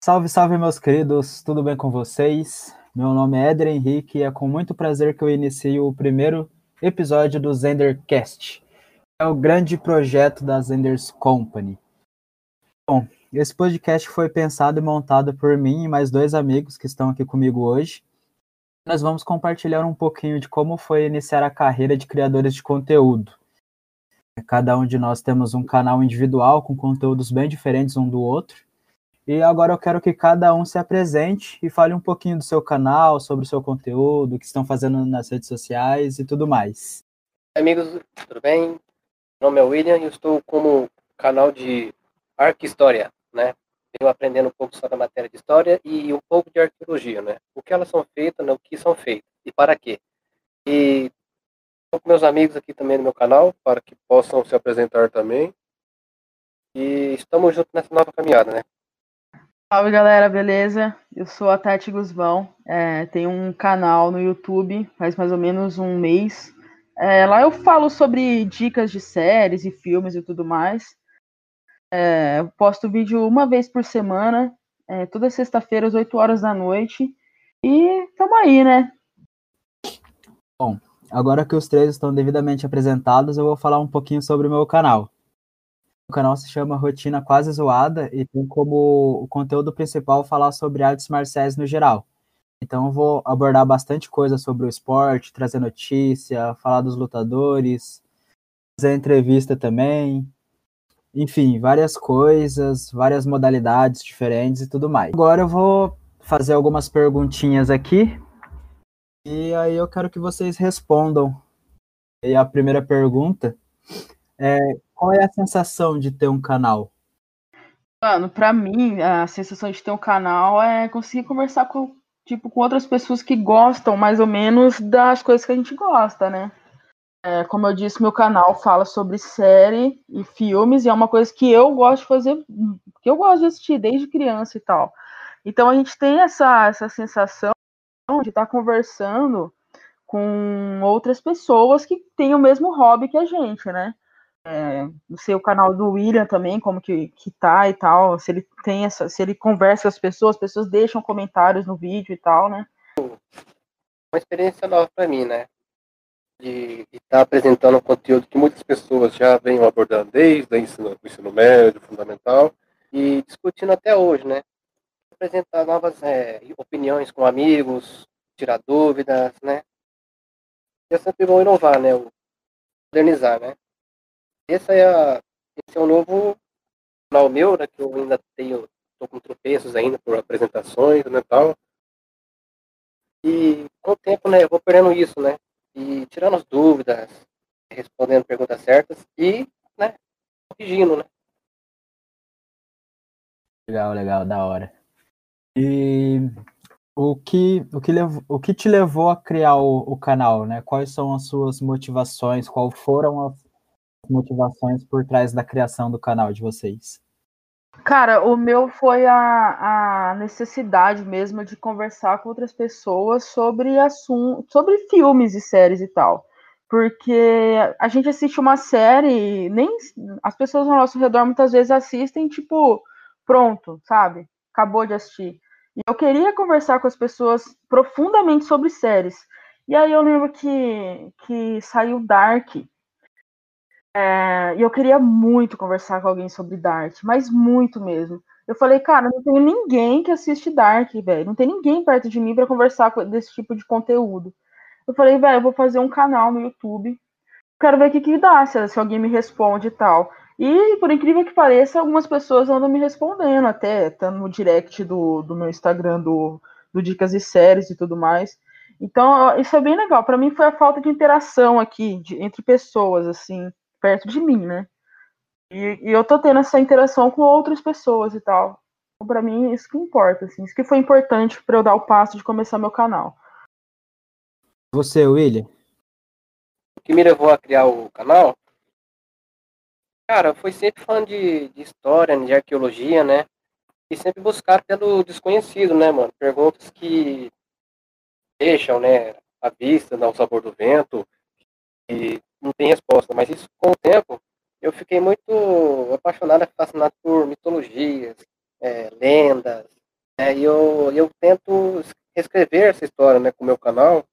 Salve, salve, meus queridos, tudo bem com vocês? Meu nome é Éder Henrique e é com muito prazer que eu inicio o primeiro episódio do Zendercast. É o grande projeto da Zenders Company. Bom, esse podcast foi pensado e montado por mim e mais dois amigos que estão aqui comigo hoje. Nós vamos compartilhar um pouquinho de como foi iniciar a carreira de criadores de conteúdo. Cada um de nós temos um canal individual com conteúdos bem diferentes um do outro e agora eu quero que cada um se apresente e fale um pouquinho do seu canal, sobre o seu conteúdo, o que estão fazendo nas redes sociais e tudo mais. Amigos, tudo bem? Meu nome é William e eu estou como canal de Arquehistória, né? Venho aprendendo um pouco sobre a matéria de história e um pouco de arqueologia, né? O que elas são feitas, né? o que são feitas e para quê. E estou com meus amigos aqui também no meu canal, para que possam se apresentar também. E estamos juntos nessa nova caminhada, né? Salve galera, beleza? Eu sou a Tati Guzmão, é, tenho um canal no YouTube faz mais ou menos um mês. É, lá eu falo sobre dicas de séries e filmes e tudo mais. É, eu posto vídeo uma vez por semana, é, toda sexta-feira às 8 horas da noite. E tamo aí, né? Bom, agora que os três estão devidamente apresentados, eu vou falar um pouquinho sobre o meu canal. O canal se chama Rotina Quase Zoada e tem como o conteúdo principal falar sobre artes marciais no geral. Então vou abordar bastante coisa sobre o esporte, trazer notícia, falar dos lutadores, fazer entrevista também. Enfim, várias coisas, várias modalidades diferentes e tudo mais. Agora eu vou fazer algumas perguntinhas aqui e aí eu quero que vocês respondam. E a primeira pergunta é qual é a sensação de ter um canal? Mano, pra mim, a sensação de ter um canal é conseguir conversar com, tipo, com outras pessoas que gostam mais ou menos das coisas que a gente gosta, né? É, como eu disse, meu canal fala sobre série e filmes, e é uma coisa que eu gosto de fazer, que eu gosto de assistir desde criança e tal. Então a gente tem essa, essa sensação de estar tá conversando com outras pessoas que têm o mesmo hobby que a gente, né? É, o canal do William também, como que, que tá e tal, se ele tem essa, se ele conversa com as pessoas, as pessoas deixam comentários no vídeo e tal, né? Uma experiência nova para mim, né? De estar tá apresentando um conteúdo que muitas pessoas já vêm abordando desde o ensino, ensino médio, fundamental, e discutindo até hoje, né? Apresentar novas é, opiniões com amigos, tirar dúvidas, né? E é sempre bom inovar, né? Modernizar, né? Esse é, a, esse é um novo canal meu, né, que eu ainda tenho, tô com tropeços ainda por apresentações, né, tal. E com o tempo, né, eu vou perdendo isso, né, e tirando as dúvidas, respondendo perguntas certas e, né, corrigindo, né. Legal, legal, da hora. E o que, o que, levou, o que te levou a criar o, o canal, né? Quais são as suas motivações? Qual foram as motivações por trás da criação do canal de vocês? Cara, o meu foi a, a necessidade mesmo de conversar com outras pessoas sobre assuntos, sobre filmes e séries e tal. Porque a gente assiste uma série, nem as pessoas ao nosso redor muitas vezes assistem, tipo, pronto, sabe? Acabou de assistir. E eu queria conversar com as pessoas profundamente sobre séries. E aí eu lembro que, que saiu Dark, é, e eu queria muito conversar com alguém sobre Dark, mas muito mesmo. Eu falei, cara, não tem ninguém que assiste Dark, velho. Não tem ninguém perto de mim para conversar desse tipo de conteúdo. Eu falei, velho, eu vou fazer um canal no YouTube. Quero ver o que, que dá, se, se alguém me responde e tal. E, por incrível que pareça, algumas pessoas andam me respondendo, até tá no direct do, do meu Instagram, do, do Dicas e Séries e tudo mais. Então, isso é bem legal. Para mim, foi a falta de interação aqui, de, entre pessoas, assim perto de mim, né? E, e eu tô tendo essa interação com outras pessoas e tal. Então, pra mim, isso que importa, assim. Isso que foi importante para eu dar o passo de começar meu canal. Você, William? O que me levou a criar o canal? Cara, foi sempre fã de, de história, de arqueologia, né? E sempre buscar pelo desconhecido, né, mano? Perguntas que deixam, né, a vista, dá o sabor do vento. E não tem resposta, mas isso com o tempo eu fiquei muito apaixonado, fascinado por mitologias, é, lendas, É, e eu, eu tento reescrever essa história né, com o meu canal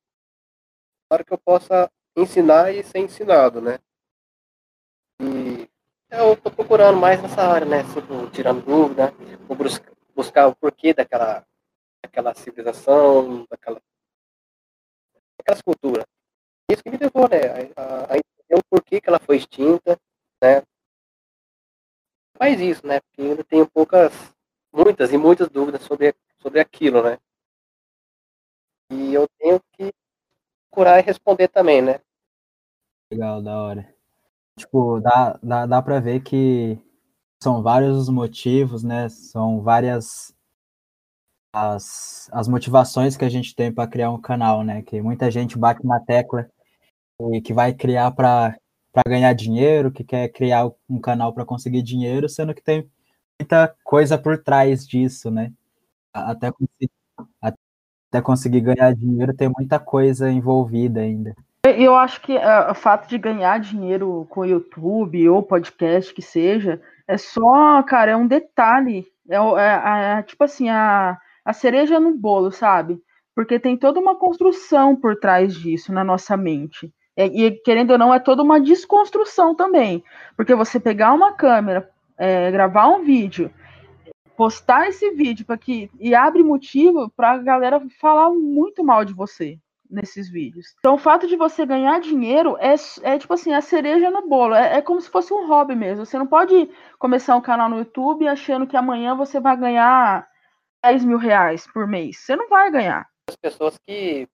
para que eu possa ensinar e ser ensinado, né? E eu estou procurando mais nessa área, né? Sempre tirando dúvida, vou buscar o porquê daquela, daquela civilização, daquela, daquela cultura. Isso que me levou, né? A, a entender o porquê que ela foi extinta, né? Faz isso, né? Porque ainda tenho poucas, muitas e muitas dúvidas sobre, sobre aquilo, né? E eu tenho que procurar e responder também, né? Legal, da hora. Tipo, dá, dá, dá pra ver que são vários os motivos, né? São várias as, as motivações que a gente tem para criar um canal, né? Que muita gente bate na tecla que vai criar para ganhar dinheiro, que quer criar um canal para conseguir dinheiro, sendo que tem muita coisa por trás disso, né? Até conseguir, até conseguir ganhar dinheiro tem muita coisa envolvida ainda. Eu acho que uh, o fato de ganhar dinheiro com YouTube ou podcast que seja, é só, cara, é um detalhe. É, é, é, tipo assim, a, a cereja no bolo, sabe? Porque tem toda uma construção por trás disso na nossa mente. E, e querendo ou não, é toda uma desconstrução também. Porque você pegar uma câmera, é, gravar um vídeo, postar esse vídeo para que e abre motivo para a galera falar muito mal de você, nesses vídeos. Então, o fato de você ganhar dinheiro é, é tipo assim, a cereja no bolo. É, é, como se fosse um hobby mesmo. Você não pode começar um canal no YouTube achando que amanhã você vai ganhar 10 mil reais por mês. Você não vai ganhar. As pessoas que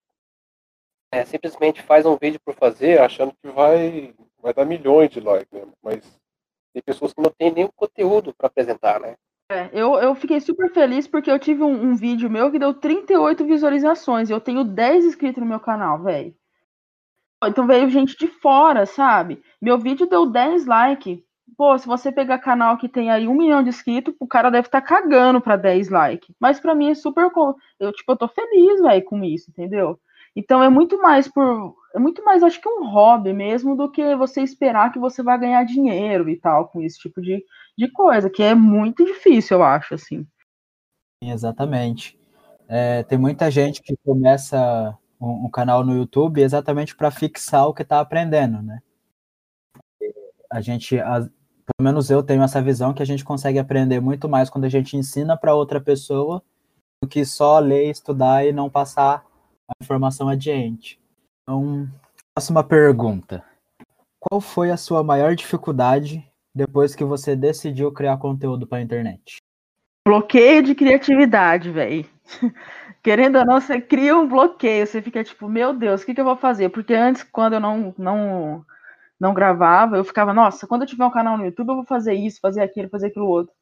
é, simplesmente faz um vídeo por fazer, achando que vai, vai dar milhões de likes, né? Mas tem pessoas que não têm nenhum conteúdo para apresentar, né? É, eu, eu fiquei super feliz porque eu tive um, um, vídeo meu que deu 38 visualizações. Eu tenho 10 inscritos no meu canal, velho. Então veio gente de fora, sabe? Meu vídeo deu 10 likes. Pô, se você pegar canal que tem aí um milhão de inscritos, o cara deve estar tá cagando pra 10 likes. Mas pra mim é super. Eu, tipo, eu tô feliz, velho, com isso, entendeu? Então é muito mais por. É muito mais, acho que um hobby mesmo, do que você esperar que você vai ganhar dinheiro e tal, com esse tipo de, de coisa, que é muito difícil, eu acho, assim. Exatamente. É, tem muita gente que começa um, um canal no YouTube exatamente para fixar o que está aprendendo, né? A gente, a, pelo menos eu tenho essa visão que a gente consegue aprender muito mais quando a gente ensina para outra pessoa do que só ler, estudar e não passar a informação adiante. Então, próxima pergunta. Qual foi a sua maior dificuldade depois que você decidiu criar conteúdo para a internet? Bloqueio de criatividade, velho. Querendo ou não, você cria um bloqueio, você fica tipo, meu Deus, o que, que eu vou fazer? Porque antes, quando eu não, não, não gravava, eu ficava, nossa, quando eu tiver um canal no YouTube, eu vou fazer isso, fazer aquilo, fazer aquilo outro.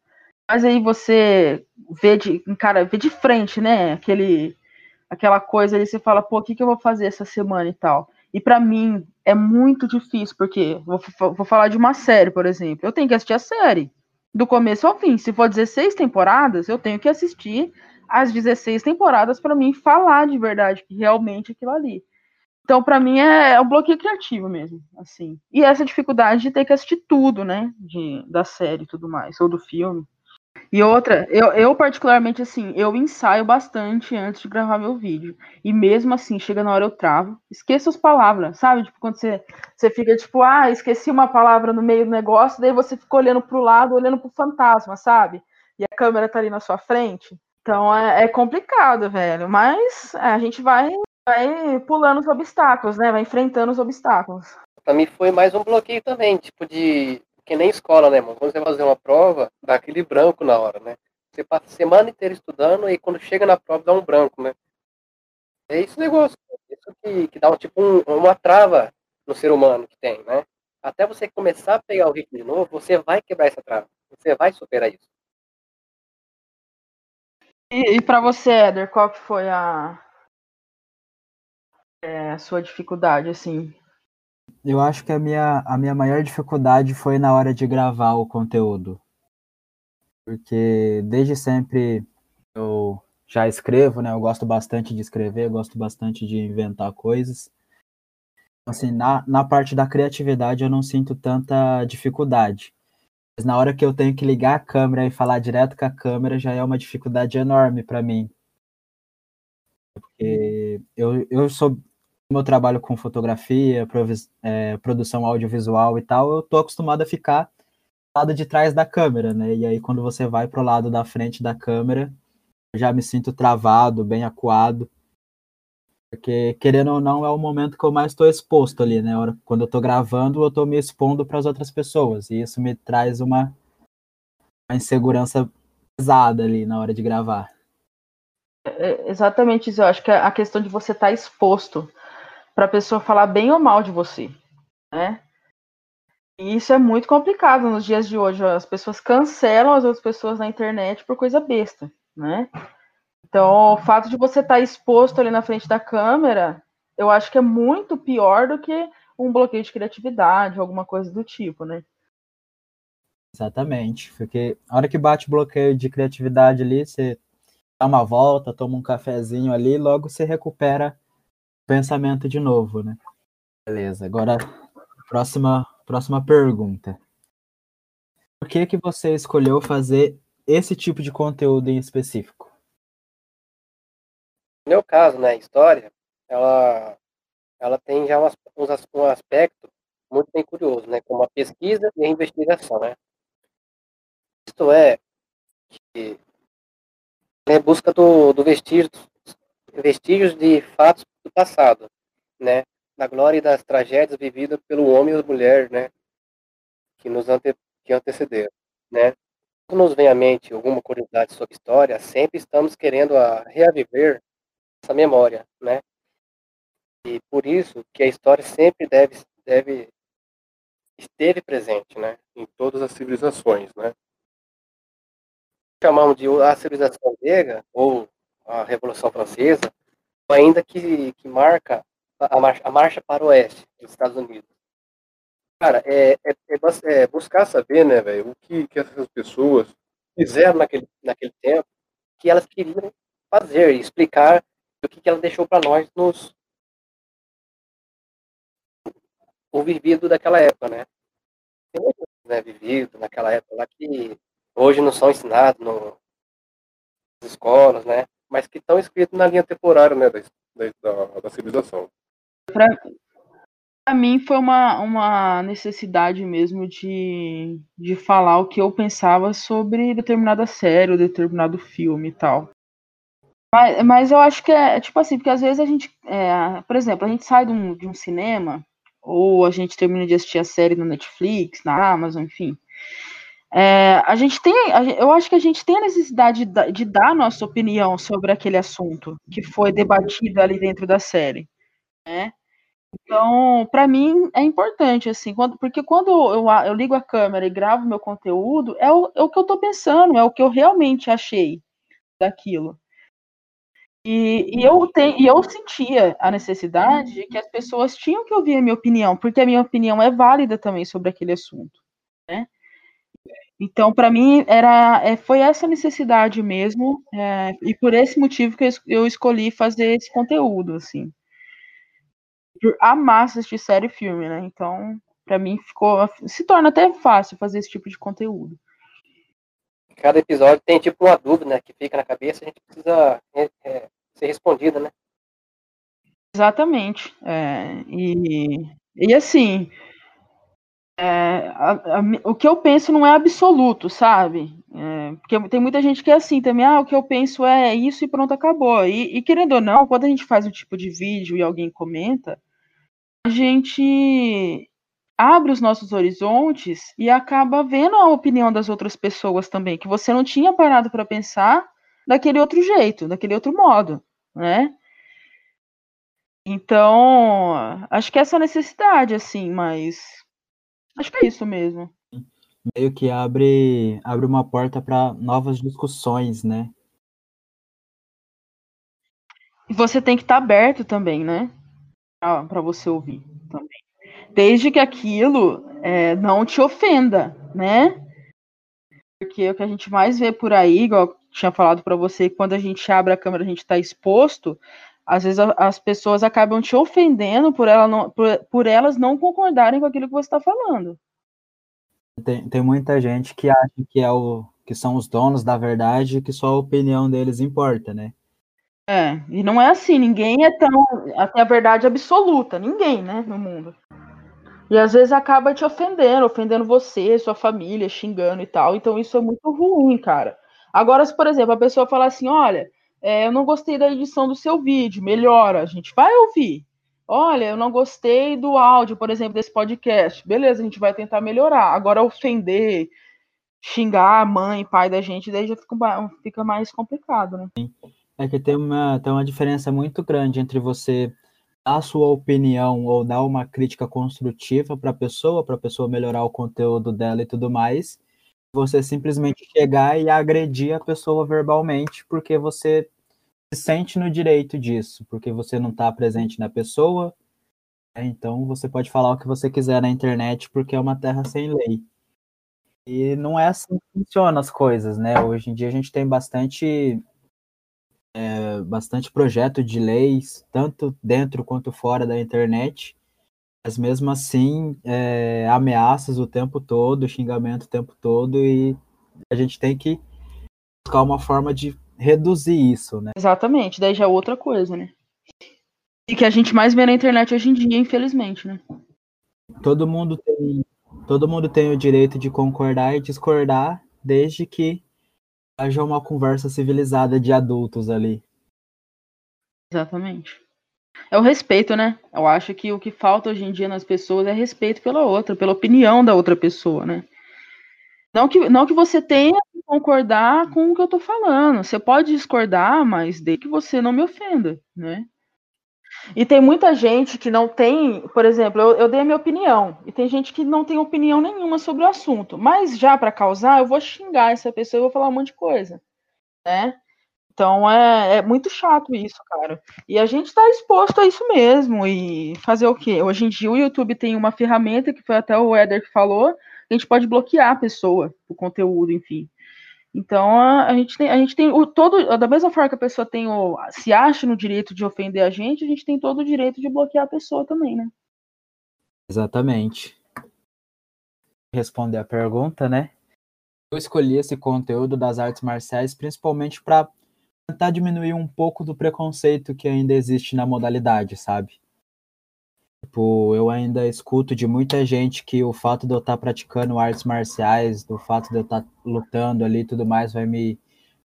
Mas aí você vê de, cara, vê de frente, né? Aquele aquela coisa ali, você fala, pô, o que, que eu vou fazer essa semana e tal. E para mim é muito difícil, porque vou, vou falar de uma série, por exemplo. Eu tenho que assistir a série do começo ao fim. Se for 16 temporadas, eu tenho que assistir as 16 temporadas para mim falar de verdade que realmente aquilo ali. Então, para mim é, é um bloqueio criativo mesmo, assim. E essa dificuldade de ter que assistir tudo, né, de, da série e tudo mais, ou do filme. E outra, eu, eu particularmente, assim, eu ensaio bastante antes de gravar meu vídeo. E mesmo assim, chega na hora eu travo. Esqueço as palavras, sabe? Tipo, quando você, você fica tipo, ah, esqueci uma palavra no meio do negócio, daí você fica olhando pro lado, olhando pro fantasma, sabe? E a câmera tá ali na sua frente. Então é, é complicado, velho. Mas é, a gente vai, vai pulando os obstáculos, né? Vai enfrentando os obstáculos. Pra mim foi mais um bloqueio também, tipo, de que nem escola, né, mano? Quando você vai fazer uma prova, dá aquele branco na hora, né? Você passa a semana inteira estudando e quando chega na prova dá um branco, né? É esse negócio, isso que, que dá um, tipo um, uma trava no ser humano que tem, né? Até você começar a pegar o ritmo de novo, você vai quebrar essa trava. Você vai superar isso. E, e para você, Éder, qual que foi a, é, a sua dificuldade, assim, eu acho que a minha, a minha maior dificuldade foi na hora de gravar o conteúdo. Porque desde sempre eu já escrevo, né? Eu gosto bastante de escrever, eu gosto bastante de inventar coisas. Assim, na, na parte da criatividade eu não sinto tanta dificuldade. Mas na hora que eu tenho que ligar a câmera e falar direto com a câmera, já é uma dificuldade enorme para mim. Porque eu, eu sou. Como eu trabalho com fotografia, é, produção audiovisual e tal, eu tô acostumado a ficar do lado de trás da câmera, né? E aí, quando você vai pro lado da frente da câmera, eu já me sinto travado, bem acuado. Porque, querendo ou não, é o momento que eu mais estou exposto ali, né? Quando eu estou gravando, eu estou me expondo para as outras pessoas. E isso me traz uma, uma insegurança pesada ali na hora de gravar. É, é exatamente isso. Eu acho que a questão de você estar tá exposto para a pessoa falar bem ou mal de você, né? E isso é muito complicado nos dias de hoje. As pessoas cancelam as outras pessoas na internet por coisa besta, né? Então, o fato de você estar tá exposto ali na frente da câmera, eu acho que é muito pior do que um bloqueio de criatividade, alguma coisa do tipo, né? Exatamente, porque a hora que bate o bloqueio de criatividade ali, você dá uma volta, toma um cafezinho ali, logo você recupera pensamento de novo, né? Beleza, agora próxima, próxima pergunta. Por que que você escolheu fazer esse tipo de conteúdo em específico? No meu caso, né, história, ela, ela tem já um, um aspecto muito bem curioso, né, como a pesquisa e a investigação, né. Isto é, que é busca do, do vestígio, vestígios de fatos do passado, né, da glória das tragédias vividas pelo homem e mulher, né, que nos ante, que antecederam, né. Quando nos vem à mente alguma curiosidade sobre história, sempre estamos querendo a reaviver essa memória, né? E por isso que a história sempre deve, deve esteve presente, né? Em todas as civilizações, né? Chamamos de a civilização grega ou a Revolução Francesa, ainda que, que marca a marcha, a marcha para o oeste dos Estados Unidos. Cara, é, é, é, é buscar saber, né, velho, o que, que essas pessoas fizeram naquele, naquele tempo, que elas queriam fazer, explicar o que, que ela deixou para nós nos o vivido daquela época, né? Tem muitos, né, vivido naquela época lá que hoje não são ensinados no, nas escolas, né? Mas que estão escritos na linha temporária, né, da, da, da civilização. Para mim foi uma, uma necessidade mesmo de, de falar o que eu pensava sobre determinada série ou determinado filme e tal. Mas, mas eu acho que é tipo assim, porque às vezes a gente, é, por exemplo, a gente sai de um, de um cinema, ou a gente termina de assistir a série no Netflix, na Amazon, enfim. É, a gente tem, eu acho que a gente tem a necessidade de, dar nossa opinião sobre aquele assunto que foi debatido ali dentro da série, né? Então, para mim é importante assim, quando, porque quando eu, eu, ligo a câmera e gravo meu conteúdo, é o, é o que eu estou pensando, é o que eu realmente achei daquilo. E, e, eu tem, e eu sentia a necessidade de que as pessoas tinham que ouvir a minha opinião, porque a minha opinião é válida também sobre aquele assunto, né? Então, para mim, era, é, foi essa necessidade mesmo, é, e por esse motivo que eu escolhi fazer esse conteúdo, assim. Por amar assistir série e filme, né? Então, para mim, ficou, se torna até fácil fazer esse tipo de conteúdo. Cada episódio tem tipo uma dúvida né, que fica na cabeça, a gente precisa é, é ser respondida, né? Exatamente. É, e, e assim, é, a, a, o que eu penso não é absoluto, sabe? É, porque tem muita gente que é assim também, ah, o que eu penso é isso e pronto, acabou. E, e, querendo ou não, quando a gente faz um tipo de vídeo e alguém comenta, a gente abre os nossos horizontes e acaba vendo a opinião das outras pessoas também, que você não tinha parado para pensar daquele outro jeito, daquele outro modo né? Então, acho que é essa necessidade, assim, mas acho que é isso mesmo. Meio que abre, abre uma porta para novas discussões, né? E você tem que estar tá aberto também, né? Para você ouvir também. Desde que aquilo é, não te ofenda, né? Porque o que a gente mais vê por aí, igual tinha falado para você, quando a gente abre a câmera, a gente está exposto, às vezes as pessoas acabam te ofendendo por, ela não, por, por elas não concordarem com aquilo que você está falando. Tem, tem muita gente que acha que, é o, que são os donos da verdade e que só a opinião deles importa, né? É, e não é assim, ninguém é tão. Até a verdade absoluta, ninguém, né, no mundo. E às vezes acaba te ofendendo, ofendendo você, sua família, xingando e tal. Então isso é muito ruim, cara. Agora, se, por exemplo, a pessoa falar assim: olha, é, eu não gostei da edição do seu vídeo, melhora, a gente vai ouvir. Olha, eu não gostei do áudio, por exemplo, desse podcast. Beleza, a gente vai tentar melhorar. Agora, ofender, xingar a mãe, pai da gente, daí já fica, mais complicado, né? É que tem uma, tem uma diferença muito grande entre você dar a sua opinião ou dar uma crítica construtiva para a pessoa, para a pessoa melhorar o conteúdo dela e tudo mais, você simplesmente chegar e agredir a pessoa verbalmente porque você se sente no direito disso, porque você não está presente na pessoa, né? então você pode falar o que você quiser na internet porque é uma terra sem lei. E não é assim que funcionam as coisas, né? Hoje em dia a gente tem bastante é, bastante projeto de leis, tanto dentro quanto fora da internet, mas mesmo assim, é, ameaças o tempo todo, xingamento o tempo todo, e a gente tem que buscar uma forma de reduzir isso, né? Exatamente, daí já é outra coisa, né? E que a gente mais vê na internet hoje em dia, infelizmente, né? Todo mundo tem, todo mundo tem o direito de concordar e discordar, desde que haja uma conversa civilizada de adultos ali. Exatamente. É o respeito, né? Eu acho que o que falta hoje em dia nas pessoas é respeito pela outra, pela opinião da outra pessoa, né? Não que, não que você tenha que concordar com o que eu tô falando. Você pode discordar, mas desde que você não me ofenda, né? E tem muita gente que não tem, por exemplo, eu, eu dei a minha opinião, e tem gente que não tem opinião nenhuma sobre o assunto, mas já para causar, eu vou xingar essa pessoa e vou falar um monte de coisa, né? Então é, é muito chato isso, cara. E a gente está exposto a isso mesmo. E fazer o quê? Hoje em dia o YouTube tem uma ferramenta que foi até o Eder que falou, a gente pode bloquear a pessoa, o conteúdo, enfim. Então a, a, gente tem, a gente tem o todo, da mesma forma que a pessoa tem o, se acha no direito de ofender a gente, a gente tem todo o direito de bloquear a pessoa também, né? Exatamente. Responder a pergunta, né? Eu escolhi esse conteúdo das artes marciais principalmente para tentar diminuir um pouco do preconceito que ainda existe na modalidade, sabe? Tipo, eu ainda escuto de muita gente que o fato de eu estar tá praticando artes marciais, do fato de eu estar tá lutando ali e tudo mais, vai me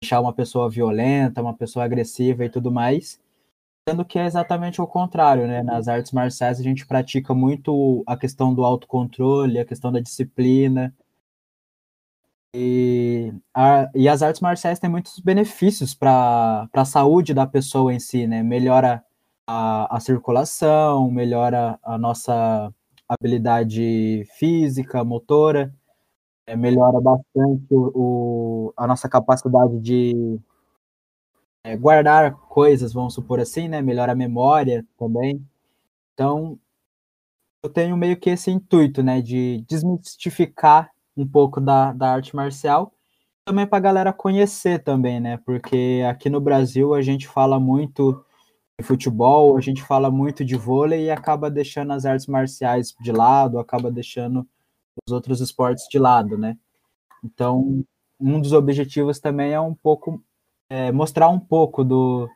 deixar uma pessoa violenta, uma pessoa agressiva e tudo mais. Sendo que é exatamente o contrário, né? Nas artes marciais a gente pratica muito a questão do autocontrole, a questão da disciplina. E, a, e as artes marciais têm muitos benefícios para a saúde da pessoa em si, né? Melhora a, a circulação, melhora a nossa habilidade física, motora, é, melhora bastante o, o, a nossa capacidade de é, guardar coisas, vamos supor assim, né? Melhora a memória também. Então, eu tenho meio que esse intuito, né? De desmistificar um pouco da, da arte marcial também para a galera conhecer também, né? Porque aqui no Brasil a gente fala muito futebol, a gente fala muito de vôlei e acaba deixando as artes marciais de lado, acaba deixando os outros esportes de lado, né? Então, um dos objetivos também é um pouco é, mostrar um pouco do,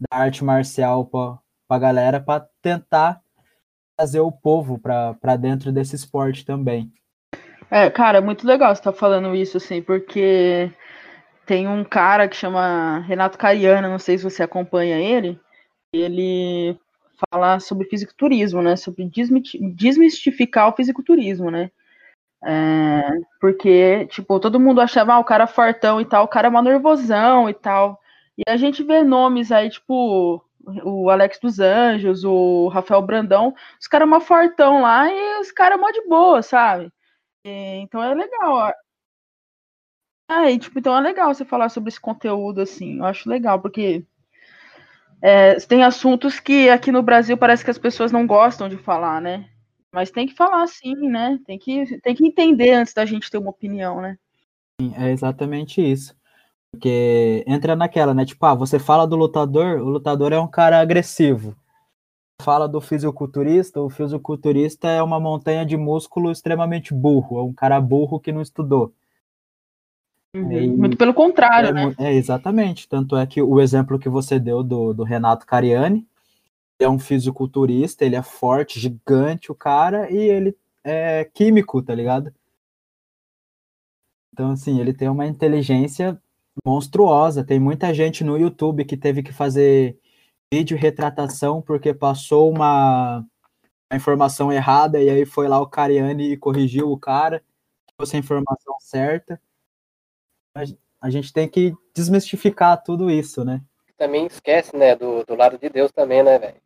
da arte marcial para a galera, para tentar trazer o povo para dentro desse esporte também. É, cara, é muito legal você estar tá falando isso, assim, porque tem um cara que chama Renato Cariano, não sei se você acompanha ele, ele fala sobre fisiculturismo, né? Sobre desmistificar o fisiculturismo, né? É, porque, tipo, todo mundo achava, ah, o cara é fortão e tal, o cara é uma nervosão e tal. E a gente vê nomes aí, tipo, o Alex dos Anjos, o Rafael Brandão, os caras é uma fortão lá e os caras é mó de boa, sabe? E, então é legal. É, e, tipo, então é legal você falar sobre esse conteúdo, assim, eu acho legal, porque é, tem assuntos que aqui no Brasil parece que as pessoas não gostam de falar, né? Mas tem que falar sim, né? Tem que, tem que entender antes da gente ter uma opinião, né? É exatamente isso. Porque entra naquela, né? Tipo, ah, você fala do lutador, o lutador é um cara agressivo. Fala do fisiculturista, o fisiculturista é uma montanha de músculo extremamente burro, é um cara burro que não estudou. Uhum. Muito pelo contrário, é, né? É, exatamente. Tanto é que o exemplo que você deu do, do Renato Cariani, é um fisiculturista, ele é forte, gigante, o cara, e ele é químico, tá ligado? Então, assim, ele tem uma inteligência monstruosa. Tem muita gente no YouTube que teve que fazer vídeo retratação porque passou uma, uma informação errada e aí foi lá o Cariani e corrigiu o cara, trouxe a informação certa. A gente tem que desmistificar tudo isso, né? Também esquece, né, do, do lado de Deus também, né, velho?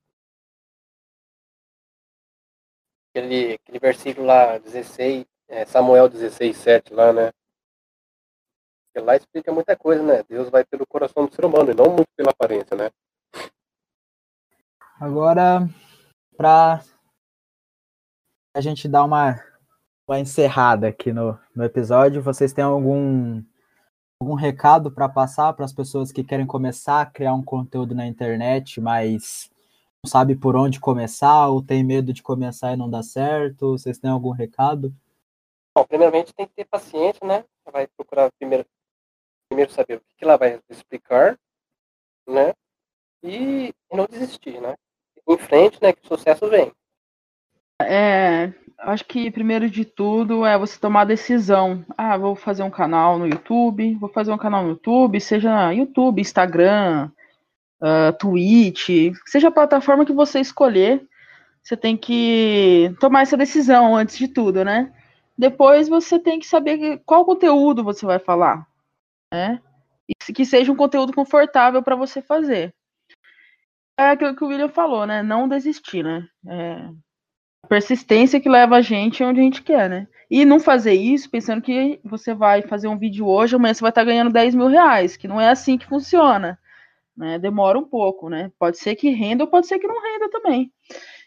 Aquele, aquele versículo lá, 16, é, Samuel 16, 7 lá, né? Porque lá explica muita coisa, né? Deus vai pelo coração do ser humano e não muito pela aparência, né? Agora, para a gente dar uma, uma encerrada aqui no, no episódio, vocês têm algum, algum recado para passar para as pessoas que querem começar a criar um conteúdo na internet, mas não sabe por onde começar ou tem medo de começar e não dar certo? Vocês têm algum recado? Bom, primeiramente tem que ter paciência, né? Vai procurar primeiro primeiro saber o que ela vai explicar, né? E, e não desistir, né? Em frente, né? Que o sucesso vem. É, acho que primeiro de tudo é você tomar a decisão. Ah, vou fazer um canal no YouTube, vou fazer um canal no YouTube, seja YouTube, Instagram, uh, Twitch, seja a plataforma que você escolher, você tem que tomar essa decisão antes de tudo, né? Depois você tem que saber qual conteúdo você vai falar né? E que seja um conteúdo confortável para você fazer. É aquilo que o William falou, né? Não desistir, né? É persistência que leva a gente onde a gente quer, né? E não fazer isso pensando que você vai fazer um vídeo hoje, amanhã você vai estar ganhando 10 mil reais, que não é assim que funciona. Né? Demora um pouco, né? Pode ser que renda ou pode ser que não renda também.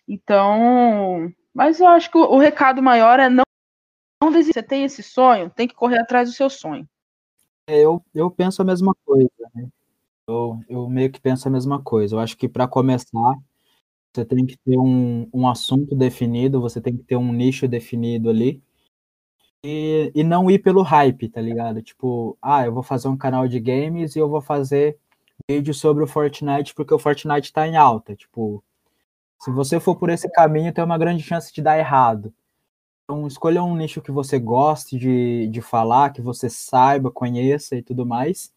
Então, mas eu acho que o, o recado maior é não, não desistir. Você tem esse sonho, tem que correr atrás do seu sonho. É, eu, eu penso a mesma coisa, né? Eu, eu meio que penso a mesma coisa. Eu acho que para começar, você tem que ter um, um assunto definido, você tem que ter um nicho definido ali. E, e não ir pelo hype, tá ligado? Tipo, ah, eu vou fazer um canal de games e eu vou fazer vídeo sobre o Fortnite porque o Fortnite tá em alta. Tipo, se você for por esse caminho, tem uma grande chance de dar errado. Então, escolha um nicho que você goste de, de falar, que você saiba, conheça e tudo mais.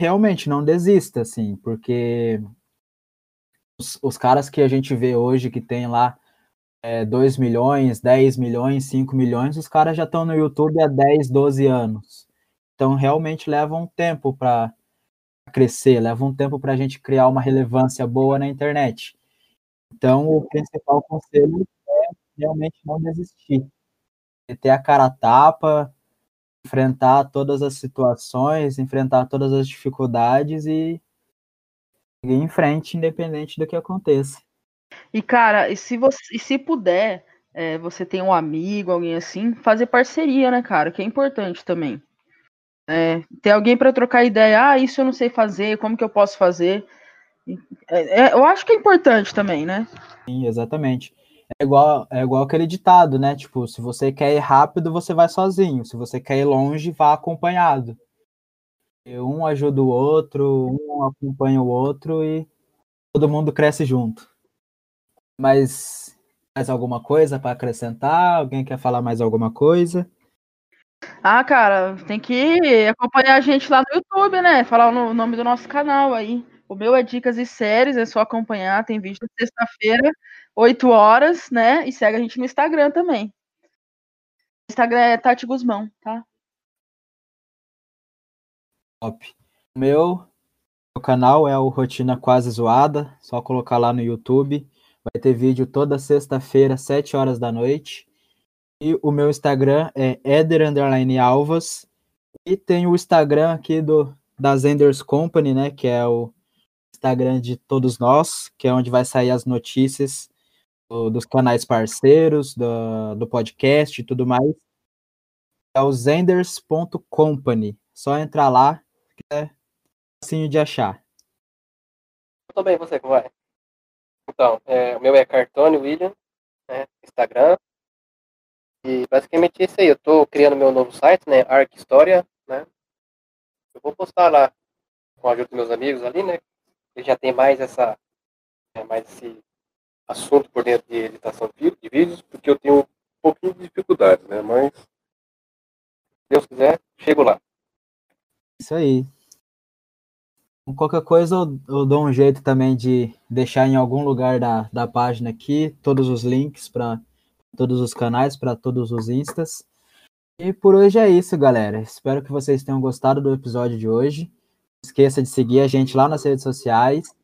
Realmente, não desista, assim, porque os, os caras que a gente vê hoje que tem lá é, 2 milhões, 10 milhões, 5 milhões, os caras já estão no YouTube há 10, 12 anos. Então, realmente leva um tempo para crescer, leva um tempo para a gente criar uma relevância boa na internet. Então, o principal conselho realmente não desistir. Ter a cara tapa, enfrentar todas as situações, enfrentar todas as dificuldades e seguir em frente, independente do que aconteça. E, cara, e se você e se puder, é, você tem um amigo, alguém assim, fazer parceria, né, cara? Que é importante também. É, ter alguém para trocar ideia, ah, isso eu não sei fazer, como que eu posso fazer? É, é, eu acho que é importante também, né? Sim, exatamente. É igual, é igual aquele ditado, né? Tipo, se você quer ir rápido, você vai sozinho. Se você quer ir longe, vá acompanhado. Um ajuda o outro, um acompanha o outro e todo mundo cresce junto. Mas mais alguma coisa para acrescentar? Alguém quer falar mais alguma coisa? Ah, cara, tem que acompanhar a gente lá no YouTube, né? Falar o nome do nosso canal aí. O meu é Dicas e Séries, é só acompanhar, tem vídeo sexta-feira, 8 horas, né? E segue a gente no Instagram também. Instagram é Tati Guzmão, tá? Top. O meu, meu canal é o Rotina Quase Zoada, só colocar lá no YouTube. Vai ter vídeo toda sexta-feira, 7 horas da noite. E o meu Instagram é Eder Alvas. E tem o Instagram aqui do da Zenders Company, né? Que é o Instagram de todos nós, que é onde vai sair as notícias do, dos canais parceiros, do, do podcast e tudo mais. É o zenders.company. Só entrar lá, que é facinho de achar. Tudo bem, você, como vai? Então, é, o meu é Cartone William, né, Instagram. E basicamente é isso aí. Eu tô criando meu novo site, né? Arc História, né? Eu vou postar lá com a ajuda dos meus amigos ali, né? Ele já tem mais essa é, mais esse assunto por dentro de editação de vídeos, porque eu tenho um pouquinho de dificuldade, né? Mas se Deus quiser, chego lá. Isso aí. Qualquer coisa eu, eu, dou um jeito também de deixar em algum lugar da, da página aqui todos os links para todos os canais, para todos os instas. E por hoje é isso, galera. Espero que vocês tenham gostado do episódio de hoje. Não esqueça de seguir a gente lá nas redes sociais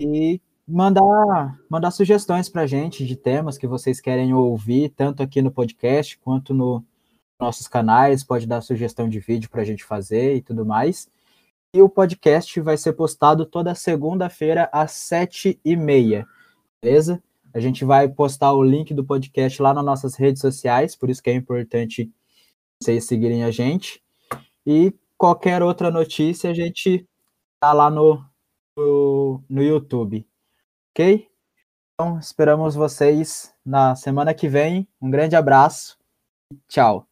e mandar, mandar sugestões para a gente de temas que vocês querem ouvir, tanto aqui no podcast quanto no nossos canais. Pode dar sugestão de vídeo para a gente fazer e tudo mais. E o podcast vai ser postado toda segunda-feira às sete e meia, beleza? A gente vai postar o link do podcast lá nas nossas redes sociais, por isso que é importante vocês seguirem a gente. E qualquer outra notícia a gente tá lá no, no, no YouTube, ok? Então esperamos vocês na semana que vem. Um grande abraço tchau.